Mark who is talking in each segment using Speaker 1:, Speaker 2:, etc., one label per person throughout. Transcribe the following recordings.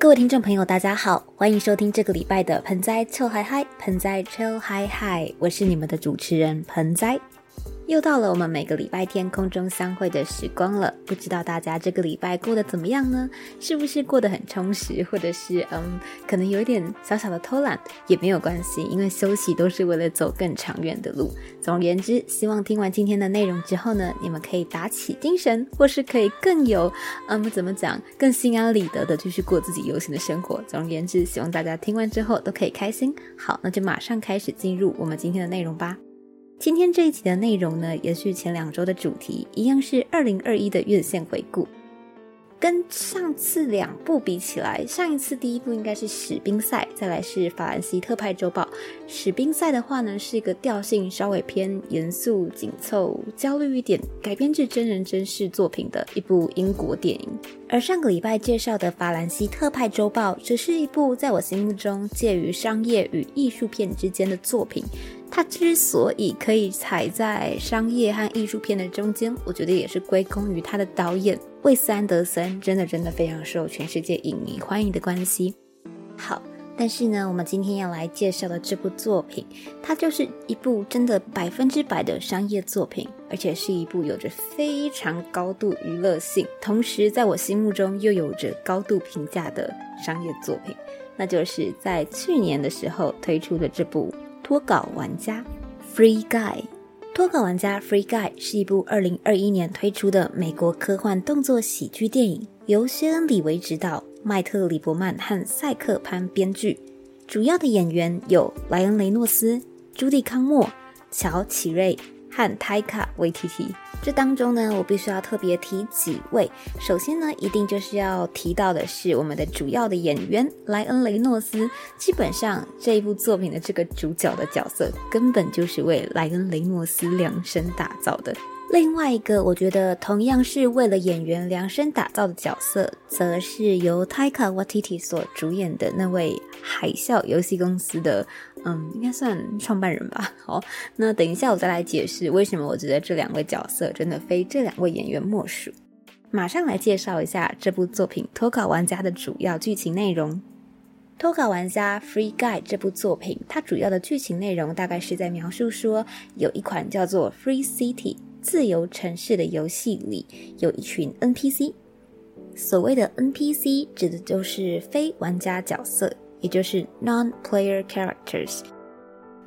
Speaker 1: 各位听众朋友，大家好，欢迎收听这个礼拜的盆栽臭嗨嗨，盆栽臭嗨嗨，我是你们的主持人盆栽。又到了我们每个礼拜天空中相会的时光了，不知道大家这个礼拜过得怎么样呢？是不是过得很充实，或者是嗯，可能有一点小小的偷懒也没有关系，因为休息都是为了走更长远的路。总而言之，希望听完今天的内容之后呢，你们可以打起精神，或是可以更有嗯，怎么讲，更心安理得的继续过自己悠闲的生活。总而言之，希望大家听完之后都可以开心。好，那就马上开始进入我们今天的内容吧。今天这一集的内容呢，延续前两周的主题，一样是二零二一的院线回顾。跟上次两部比起来，上一次第一部应该是《史宾赛》，再来是《法兰西特派周报》。《史宾赛》的话呢，是一个调性稍微偏严肃、紧凑、焦虑一点，改编自真人真事作品的一部英国电影。而上个礼拜介绍的《法兰西特派周报》，则是一部在我心目中介于商业与艺术片之间的作品。它之所以可以踩在商业和艺术片的中间，我觉得也是归功于它的导演魏斯安德森，真的真的非常受全世界影迷欢迎的关系。好，但是呢，我们今天要来介绍的这部作品，它就是一部真的百分之百的商业作品，而且是一部有着非常高度娱乐性，同时在我心目中又有着高度评价的商业作品，那就是在去年的时候推出的这部。脱稿玩家，Free Guy，脱稿玩家 Free Guy 是一部二零二一年推出的美国科幻动作喜剧电影，由薛恩·李维执导，迈特·里伯曼和赛克潘编剧，主要的演员有莱恩·雷诺斯、朱蒂·康莫、乔·奇瑞和泰卡·维提提。这当中呢，我必须要特别提几位。首先呢，一定就是要提到的是我们的主要的演员莱恩·雷诺斯。基本上这一部作品的这个主角的角色，根本就是为莱恩·雷诺斯量身打造的。另外一个，我觉得同样是为了演员量身打造的角色，则是由 Taika Waititi 所主演的那位海啸游戏公司的，嗯，应该算创办人吧。好，那等一下我再来解释为什么我觉得这两位角色真的非这两位演员莫属。马上来介绍一下这部作品《脱稿玩家》的主要剧情内容。《脱稿玩家 Free Guy》这部作品，它主要的剧情内容大概是在描述说，有一款叫做 Free City。自由城市的游戏里有一群 NPC，所谓的 NPC 指的就是非玩家角色，也就是 non-player characters。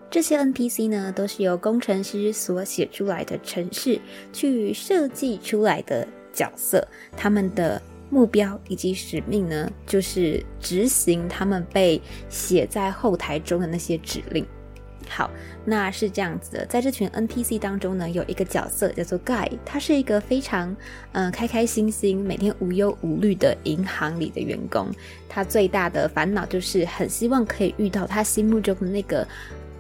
Speaker 1: 这些 NPC 呢，都是由工程师所写出来的程式去设计出来的角色，他们的目标以及使命呢，就是执行他们被写在后台中的那些指令。好，那是这样子的，在这群 NPC 当中呢，有一个角色叫做 Guy，他是一个非常嗯开开心心、每天无忧无虑的银行里的员工。他最大的烦恼就是很希望可以遇到他心目中的那个。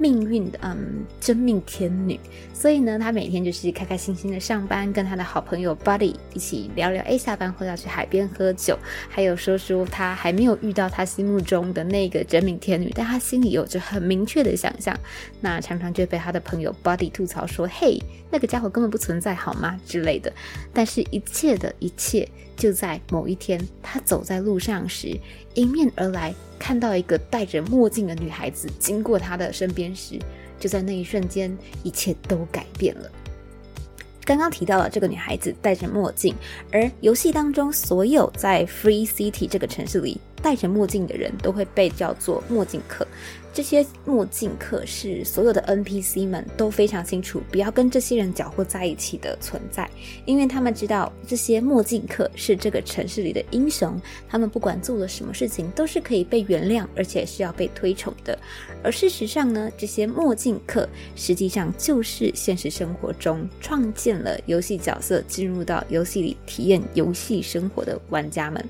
Speaker 1: 命运的嗯真命天女，所以呢，他每天就是开开心心的上班，跟他的好朋友 Buddy 一起聊聊。哎，下班后要去海边喝酒，还有说说他还没有遇到他心目中的那个真命天女，但他心里有着很明确的想象。那常常就被他的朋友 Buddy 吐槽说：“嘿，那个家伙根本不存在，好吗？”之类的。但是，一切的一切，就在某一天，他走在路上时，迎面而来。看到一个戴着墨镜的女孩子经过他的身边时，就在那一瞬间，一切都改变了。刚刚提到了这个女孩子戴着墨镜，而游戏当中所有在 Free City 这个城市里戴着墨镜的人都会被叫做墨镜客。这些墨镜客是所有的 NPC 们都非常清楚，不要跟这些人搅和在一起的存在，因为他们知道这些墨镜客是这个城市里的英雄，他们不管做了什么事情都是可以被原谅，而且是要被推崇的。而事实上呢，这些墨镜客实际上就是现实生活中创建了游戏角色，进入到游戏里体验游戏生活的玩家们。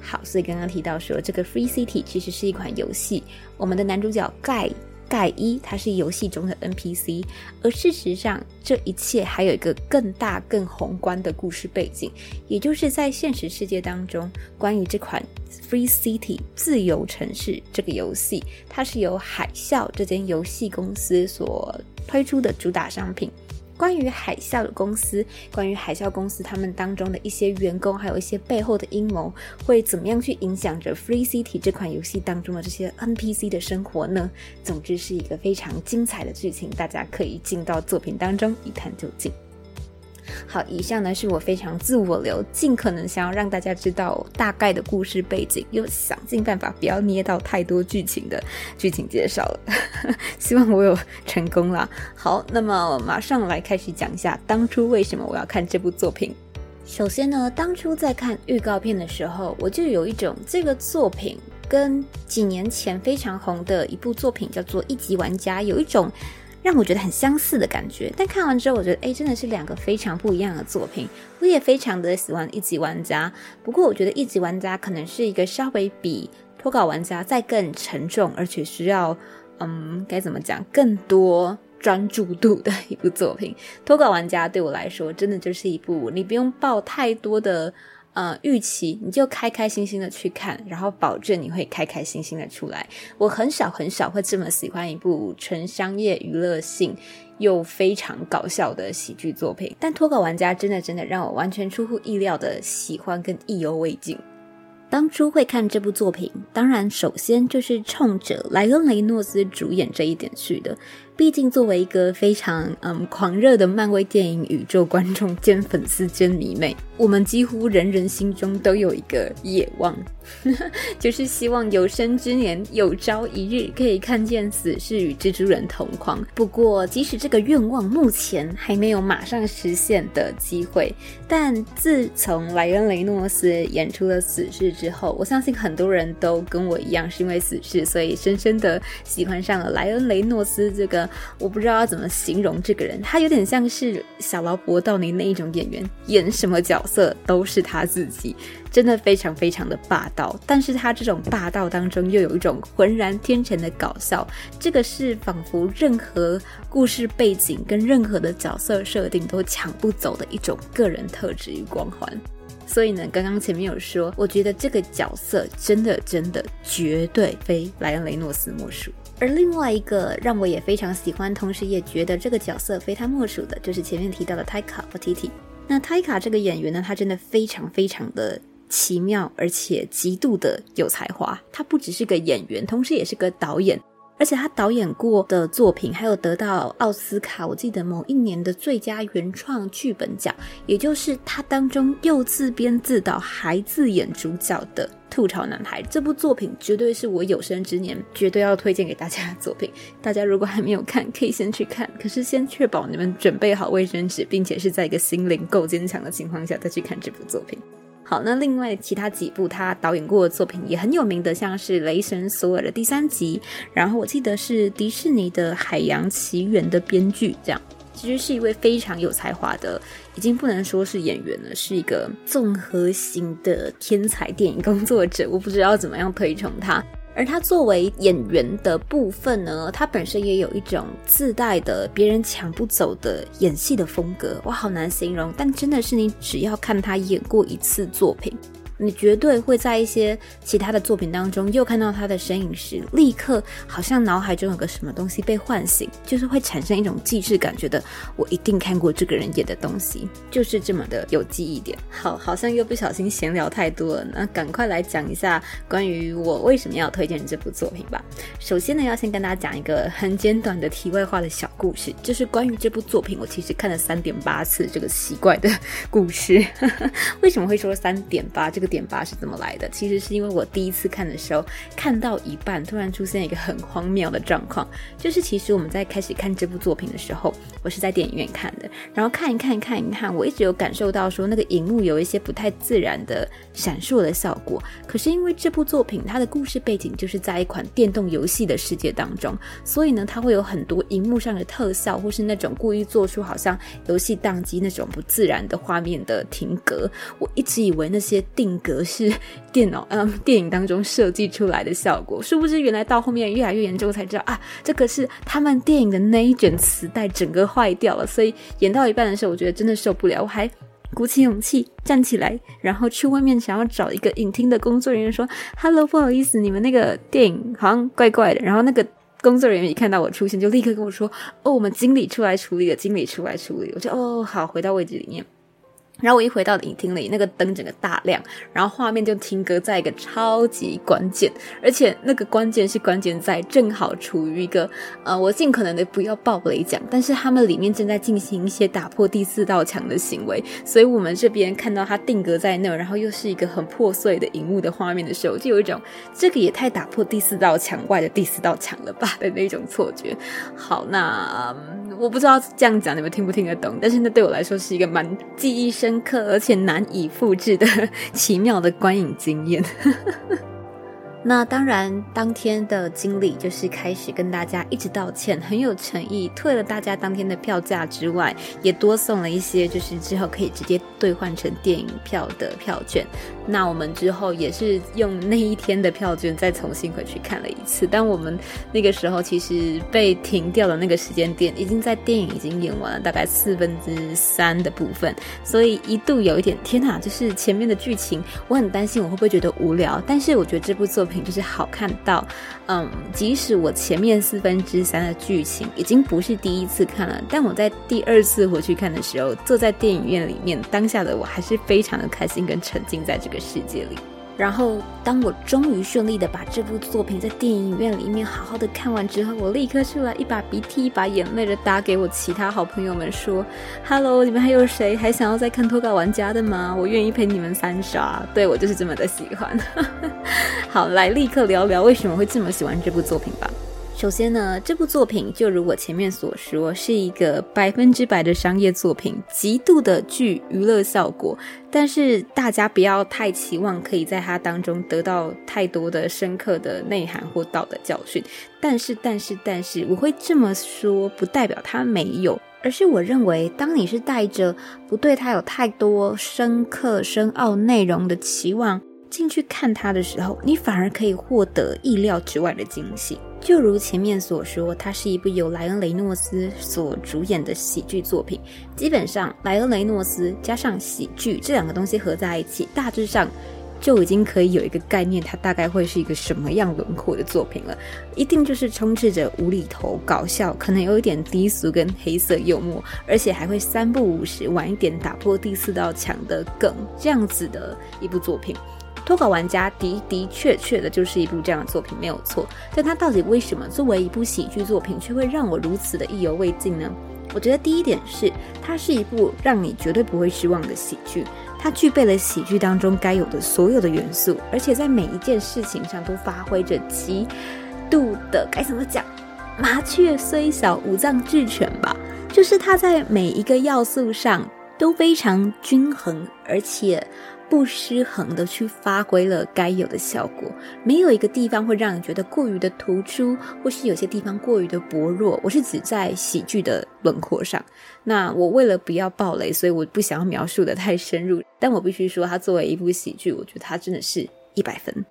Speaker 1: 好，所以刚刚提到说，这个 Free City 其实是一款游戏。我们的男主叫盖盖伊，他是游戏中的 NPC。而事实上，这一切还有一个更大、更宏观的故事背景，也就是在现实世界当中，关于这款 Free City 自由城市这个游戏，它是由海啸这间游戏公司所推出的主打商品。关于海啸的公司，关于海啸公司他们当中的一些员工，还有一些背后的阴谋，会怎么样去影响着 Free City 这款游戏当中的这些 NPC 的生活呢？总之是一个非常精彩的剧情，大家可以进到作品当中一探究竟。好，以上呢是我非常自我流，尽可能想要让大家知道大概的故事背景，又想尽办法不要捏到太多剧情的剧情介绍了。希望我有成功啦。好，那么马上来开始讲一下当初为什么我要看这部作品。首先呢，当初在看预告片的时候，我就有一种这个作品跟几年前非常红的一部作品叫做《一级玩家》有一种。让我觉得很相似的感觉，但看完之后，我觉得哎，真的是两个非常不一样的作品。我也非常的喜欢一级玩家，不过我觉得一级玩家可能是一个稍微比脱稿玩家再更沉重，而且需要嗯该怎么讲更多专注度的一部作品。脱稿玩家对我来说，真的就是一部你不用抱太多的。呃，预期你就开开心心的去看，然后保证你会开开心心的出来。我很少很少会这么喜欢一部纯商业娱乐性又非常搞笑的喜剧作品，但脱稿玩家真的真的让我完全出乎意料的喜欢跟意犹未尽。当初会看这部作品，当然首先就是冲着莱恩雷诺斯主演这一点去的。毕竟，作为一个非常嗯狂热的漫威电影宇宙观众兼粉丝兼迷妹，我们几乎人人心中都有一个野望，就是希望有生之年有朝一日可以看见死侍与蜘蛛人同框。不过，即使这个愿望目前还没有马上实现的机会，但自从莱恩雷诺斯演出了死侍之后，我相信很多人都跟我一样，是因为死侍，所以深深的喜欢上了莱恩雷诺斯这个。我不知道要怎么形容这个人，他有点像是小劳勃道尼那一种演员，演什么角色都是他自己，真的非常非常的霸道。但是他这种霸道当中又有一种浑然天成的搞笑，这个是仿佛任何故事背景跟任何的角色设定都抢不走的一种个人特质与光环。所以呢，刚刚前面有说，我觉得这个角色真的真的绝对非莱恩雷诺斯莫属。而另外一个让我也非常喜欢，同时也觉得这个角色非他莫属的，就是前面提到的泰卡和 T T。那泰卡这个演员呢，他真的非常非常的奇妙，而且极度的有才华。他不只是个演员，同时也是个导演。而且他导演过的作品，还有得到奥斯卡，我记得某一年的最佳原创剧本奖，也就是他当中又自编自导还自演主角的《吐槽男孩》这部作品，绝对是我有生之年绝对要推荐给大家的作品。大家如果还没有看，可以先去看，可是先确保你们准备好卫生纸，并且是在一个心灵够坚强的情况下再去看这部作品。好，那另外其他几部他导演过的作品也很有名的，像是《雷神索尔》的第三集，然后我记得是迪士尼的《海洋奇缘》的编剧，这样其实是一位非常有才华的，已经不能说是演员了，是一个综合型的天才电影工作者，我不知道怎么样推崇他。而他作为演员的部分呢，他本身也有一种自带的别人抢不走的演戏的风格，我好难形容，但真的是你只要看他演过一次作品。你绝对会在一些其他的作品当中又看到他的身影时，立刻好像脑海中有个什么东西被唤醒，就是会产生一种既视感，觉得我一定看过这个人演的东西，就是这么的有记忆点。好，好像又不小心闲聊太多了，那赶快来讲一下关于我为什么要推荐这部作品吧。首先呢，要先跟大家讲一个很简短的题外话的小故事，就是关于这部作品，我其实看了三点八次这个奇怪的 故事。为什么会说三点八这个？点八是怎么来的？其实是因为我第一次看的时候，看到一半突然出现一个很荒谬的状况，就是其实我们在开始看这部作品的时候，我是在电影院看的，然后看一看看一看，我一直有感受到说那个荧幕有一些不太自然的闪烁的效果。可是因为这部作品它的故事背景就是在一款电动游戏的世界当中，所以呢，它会有很多荧幕上的特效，或是那种故意做出好像游戏宕机那种不自然的画面的停格。我一直以为那些定。格式电脑嗯，电影当中设计出来的效果，殊不知原来到后面越来越严重才知道啊，这个是他们电影的那一卷磁带整个坏掉了，所以演到一半的时候，我觉得真的受不了，我还鼓起勇气站起来，然后去外面想要找一个影厅的工作人员说：“Hello，不好意思，你们那个电影好像怪怪的。”然后那个。工作人员一看到我出现，就立刻跟我说：“哦，我们经理出来处理了，经理出来处理。”我就哦，好，回到位置里面。然后我一回到影厅里，那个灯整个大亮，然后画面就停格在一个超级关键，而且那个关键是关键在正好处于一个呃，我尽可能的不要爆雷讲，但是他们里面正在进行一些打破第四道墙的行为，所以我们这边看到它定格在那，然后又是一个很破碎的荧幕的画面的时候，就有一种这个也太打破第四道墙外的第四道墙了吧的那种错觉。好，那我不知道这样讲你们听不听得懂，但是那对我来说是一个蛮记忆深。深刻而且难以复制的 奇妙的观影经验。那当然，当天的经理就是开始跟大家一直道歉，很有诚意，退了大家当天的票价之外，也多送了一些，就是之后可以直接兑换成电影票的票券。那我们之后也是用那一天的票券再重新回去看了一次。但我们那个时候其实被停掉的那个时间点，已经在电影已经演完了大概四分之三的部分，所以一度有一点天哪，就是前面的剧情，我很担心我会不会觉得无聊。但是我觉得这部作品。就是好看到，嗯，即使我前面四分之三的剧情已经不是第一次看了，但我在第二次回去看的时候，坐在电影院里面，当下的我还是非常的开心跟沉浸在这个世界里。然后，当我终于顺利的把这部作品在电影院里面好好的看完之后，我立刻出来一把鼻涕一把眼泪的打给我其他好朋友们说：“Hello，你们还有谁还想要再看脱稿玩家的吗？我愿意陪你们三刷。”对我就是这么的喜欢。好，来立刻聊聊为什么会这么喜欢这部作品吧。首先呢，这部作品就如我前面所说，是一个百分之百的商业作品，极度的具娱乐效果。但是大家不要太期望可以在它当中得到太多的深刻的内涵或道德教训。但是，但是，但是，我会这么说，不代表它没有，而是我认为，当你是带着不对它有太多深刻深奥内容的期望。进去看它的时候，你反而可以获得意料之外的惊喜。就如前面所说，它是一部由莱恩·雷诺斯所主演的喜剧作品。基本上，莱恩·雷诺斯加上喜剧这两个东西合在一起，大致上就已经可以有一个概念，它大概会是一个什么样轮廓的作品了。一定就是充斥着无厘头、搞笑，可能有一点低俗跟黑色幽默，而且还会三不五时晚一点打破第四道墙的梗，这样子的一部作品。脱稿玩家的的确确的就是一部这样的作品，没有错。但它到底为什么作为一部喜剧作品，却会让我如此的意犹未尽呢？我觉得第一点是，它是一部让你绝对不会失望的喜剧。它具备了喜剧当中该有的所有的元素，而且在每一件事情上都发挥着极度的该怎么讲？麻雀虽小，五脏俱全吧。就是它在每一个要素上都非常均衡，而且。不失衡的去发挥了该有的效果，没有一个地方会让你觉得过于的突出，或是有些地方过于的薄弱。我是指在喜剧的轮廓上。那我为了不要暴雷，所以我不想要描述的太深入。但我必须说，它作为一部喜剧，我觉得它真的是一百分。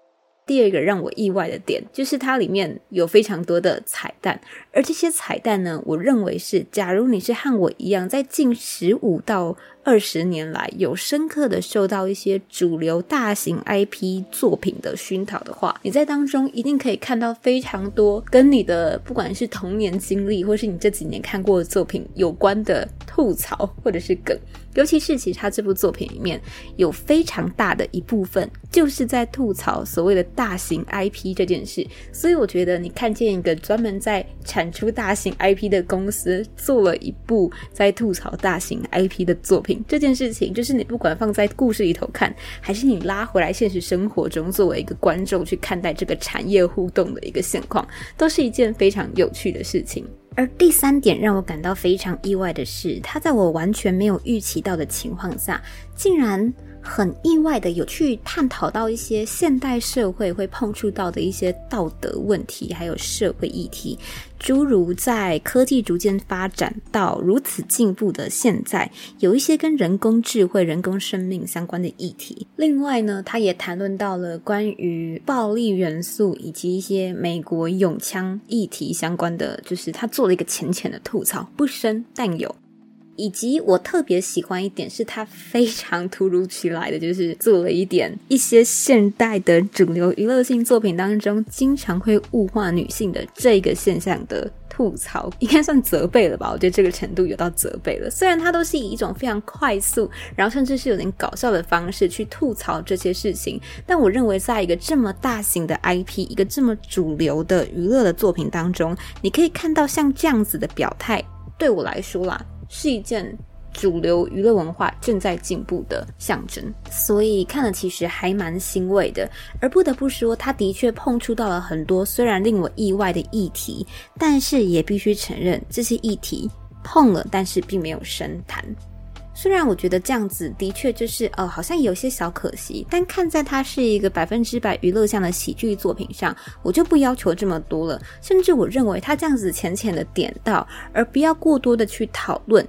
Speaker 1: 第二个让我意外的点，就是它里面有非常多的彩蛋，而这些彩蛋呢，我认为是，假如你是和我一样，在近十五到二十年来有深刻的受到一些主流大型 IP 作品的熏陶的话，你在当中一定可以看到非常多跟你的不管是童年经历，或是你这几年看过的作品有关的吐槽或者是梗。尤其是，其实他这部作品里面有非常大的一部分，就是在吐槽所谓的大型 IP 这件事。所以，我觉得你看见一个专门在产出大型 IP 的公司做了一部在吐槽大型 IP 的作品，这件事情，就是你不管放在故事里头看，还是你拉回来现实生活中作为一个观众去看待这个产业互动的一个现况，都是一件非常有趣的事情。而第三点让我感到非常意外的是，他在我完全没有预期到的情况下，竟然。很意外的有去探讨到一些现代社会会碰触到的一些道德问题，还有社会议题，诸如在科技逐渐发展到如此进步的现在，有一些跟人工智慧、人工生命相关的议题。另外呢，他也谈论到了关于暴力元素以及一些美国永枪议题相关的，就是他做了一个浅浅的吐槽，不深但有。以及我特别喜欢一点是，它非常突如其来的，就是做了一点一些现代的主流娱乐性作品当中经常会物化女性的这个现象的吐槽，应该算责备了吧？我觉得这个程度有到责备了。虽然它都是以一种非常快速，然后甚至是有点搞笑的方式去吐槽这些事情，但我认为在一个这么大型的 IP，一个这么主流的娱乐的作品当中，你可以看到像这样子的表态，对我来说啦。是一件主流娱乐文化正在进步的象征，所以看了其实还蛮欣慰的。而不得不说，他的确碰触到了很多虽然令我意外的议题，但是也必须承认这些议题碰了，但是并没有深谈。虽然我觉得这样子的确就是呃，好像有些小可惜，但看在它是一个百分之百娱乐向的喜剧作品上，我就不要求这么多了。甚至我认为他这样子浅浅的点到，而不要过多的去讨论，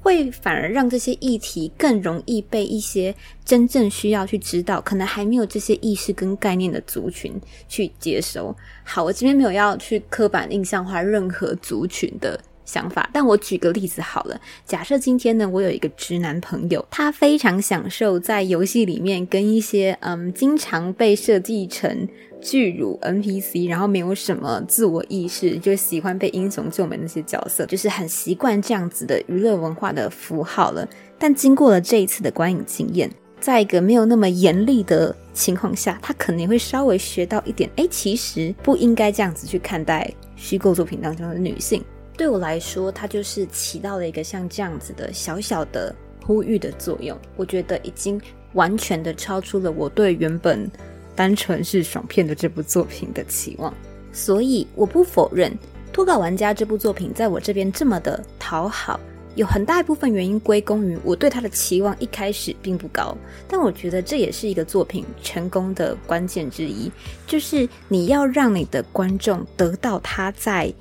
Speaker 1: 会反而让这些议题更容易被一些真正需要去知道、可能还没有这些意识跟概念的族群去接收。好，我这边没有要去刻板印象化任何族群的。想法，但我举个例子好了。假设今天呢，我有一个直男朋友，他非常享受在游戏里面跟一些嗯，经常被设计成巨乳 NPC，然后没有什么自我意识，就喜欢被英雄救美那些角色，就是很习惯这样子的娱乐文化的符号了。但经过了这一次的观影经验，在一个没有那么严厉的情况下，他可能会稍微学到一点，哎，其实不应该这样子去看待虚构作品当中的女性。对我来说，它就是起到了一个像这样子的小小的呼吁的作用。我觉得已经完全的超出了我对原本单纯是爽片的这部作品的期望。所以我不否认《脱稿玩家》这部作品在我这边这么的讨好，有很大一部分原因归功于我对他的期望一开始并不高。但我觉得这也是一个作品成功的关键之一，就是你要让你的观众得到他在。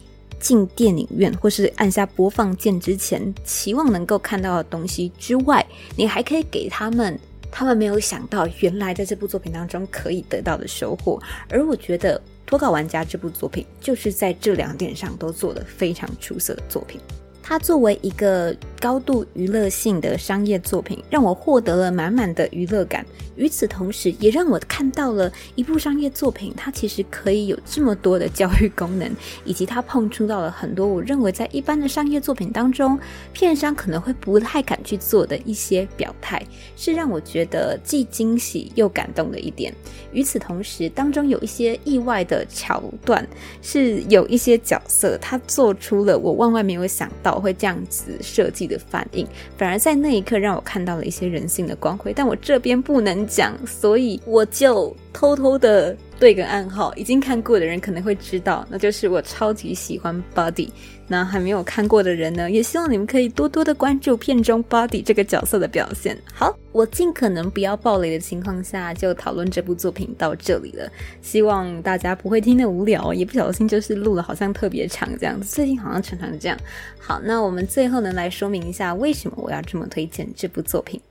Speaker 1: 进电影院或是按下播放键之前，期望能够看到的东西之外，你还可以给他们他们没有想到原来在这部作品当中可以得到的收获。而我觉得《脱稿玩家》这部作品就是在这两点上都做的非常出色的作品。它作为一个高度娱乐性的商业作品，让我获得了满满的娱乐感。与此同时，也让我看到了一部商业作品，它其实可以有这么多的教育功能，以及它碰触到了很多我认为在一般的商业作品当中，片商可能会不太敢去做的一些表态，是让我觉得既惊喜又感动的一点。与此同时，当中有一些意外的桥段，是有一些角色他做出了我万万没有想到会这样子设计的反应，反而在那一刻让我看到了一些人性的光辉。但我这边不能。讲，所以我就偷偷的对个暗号，已经看过的人可能会知道，那就是我超级喜欢 Body。那还没有看过的人呢，也希望你们可以多多的关注片中 Body 这个角色的表现。好，我尽可能不要暴雷的情况下，就讨论这部作品到这里了。希望大家不会听得无聊，也不小心就是录了好像特别长这样子。最近好像常常这样。好，那我们最后呢来说明一下，为什么我要这么推荐这部作品。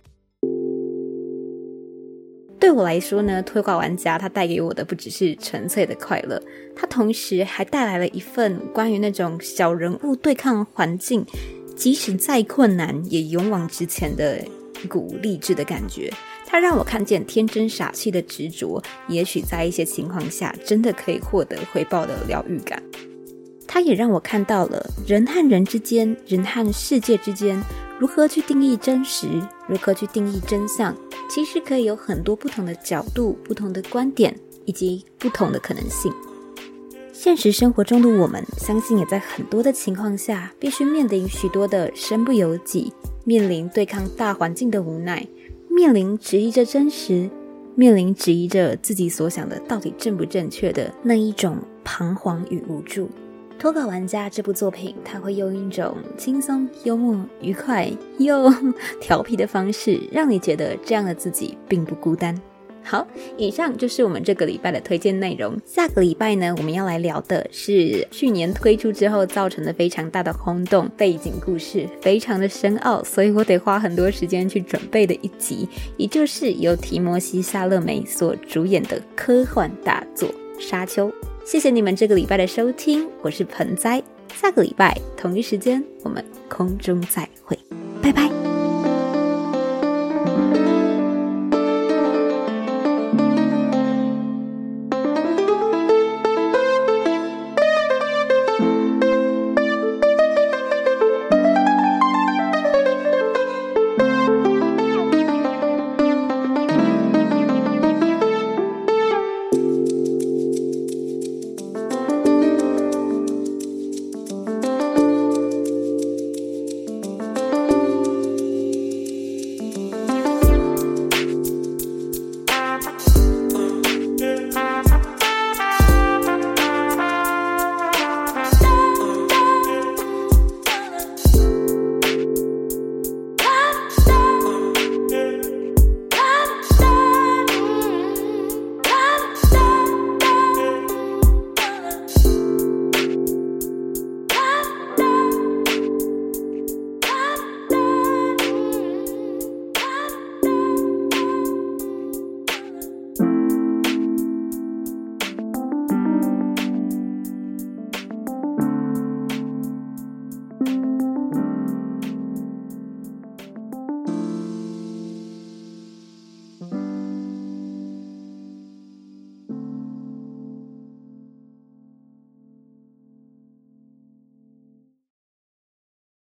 Speaker 1: 对我来说呢，推挂玩家它带给我的不只是纯粹的快乐，它同时还带来了一份关于那种小人物对抗环境，即使再困难也勇往直前的一股励志的感觉。它让我看见天真傻气的执着，也许在一些情况下真的可以获得回报的疗愈感。它也让我看到了人和人之间，人和世界之间。如何去定义真实？如何去定义真相？其实可以有很多不同的角度、不同的观点以及不同的可能性。现实生活中的我们，相信也在很多的情况下，必须面临许多的身不由己，面临对抗大环境的无奈，面临质疑着真实，面临质疑着自己所想的到底正不正确的那一种彷徨与无助。脱稿玩家这部作品，它会用一种轻松、幽默、愉快又 调皮的方式，让你觉得这样的自己并不孤单。好，以上就是我们这个礼拜的推荐内容。下个礼拜呢，我们要来聊的是去年推出之后造成的非常大的轰动，背景故事非常的深奥，所以我得花很多时间去准备的一集，也就是由提摩西·夏勒梅所主演的科幻大作《沙丘》。谢谢你们这个礼拜的收听，我是盆栽。下个礼拜同一时间，我们空中再会。拜拜。